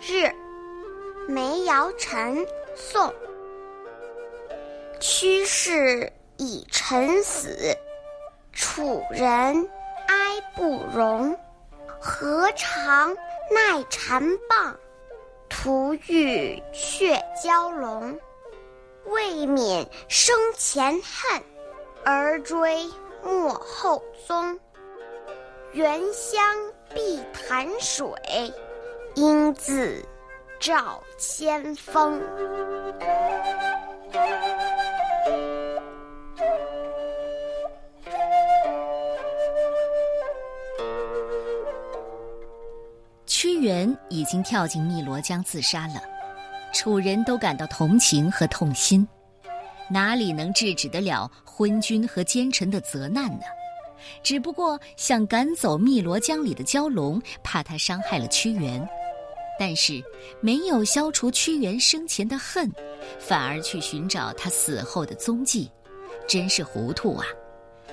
日，梅尧臣，宋。屈氏以臣死，楚人哀不容。何尝奈蝉棒，徒欲却蛟龙。未免生前恨，而追莫后踪。原乡碧潭水，应自照千峰。屈原已经跳进汨罗江自杀了，楚人都感到同情和痛心，哪里能制止得了昏君和奸臣的责难呢？只不过想赶走汨罗江里的蛟龙，怕他伤害了屈原，但是没有消除屈原生前的恨，反而去寻找他死后的踪迹，真是糊涂啊！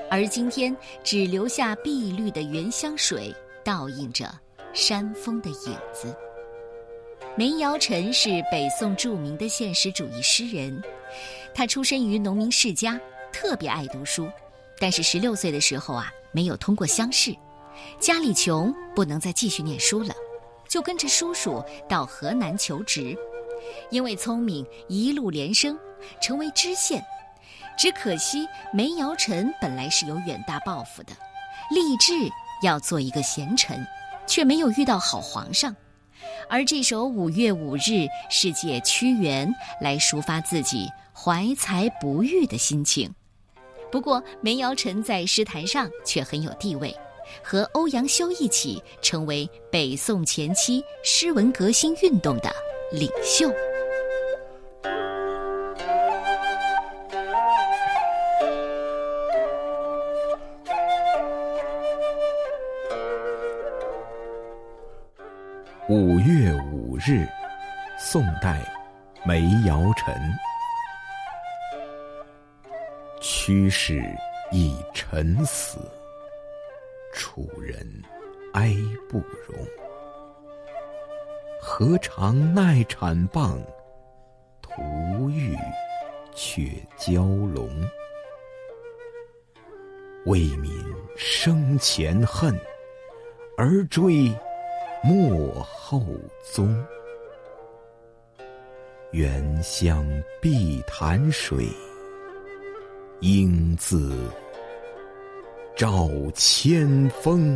而今天只留下碧绿的原香水，倒映着。山峰的影子。梅尧臣是北宋著名的现实主义诗人，他出身于农民世家，特别爱读书。但是十六岁的时候啊，没有通过乡试，家里穷，不能再继续念书了，就跟着叔叔到河南求职。因为聪明，一路连升，成为知县。只可惜梅尧臣本来是有远大抱负的，立志要做一个贤臣。却没有遇到好皇上，而这首五月五日是借屈原来抒发自己怀才不遇的心情。不过梅尧臣在诗坛上却很有地位，和欧阳修一起成为北宋前期诗文革新运动的领袖。五月五日，宋代，梅尧臣。屈氏以臣死，楚人哀不容。何尝奈产棒，徒欲却蛟龙。为民生前恨，而追。莫后踪，原乡碧潭水，应自照千峰。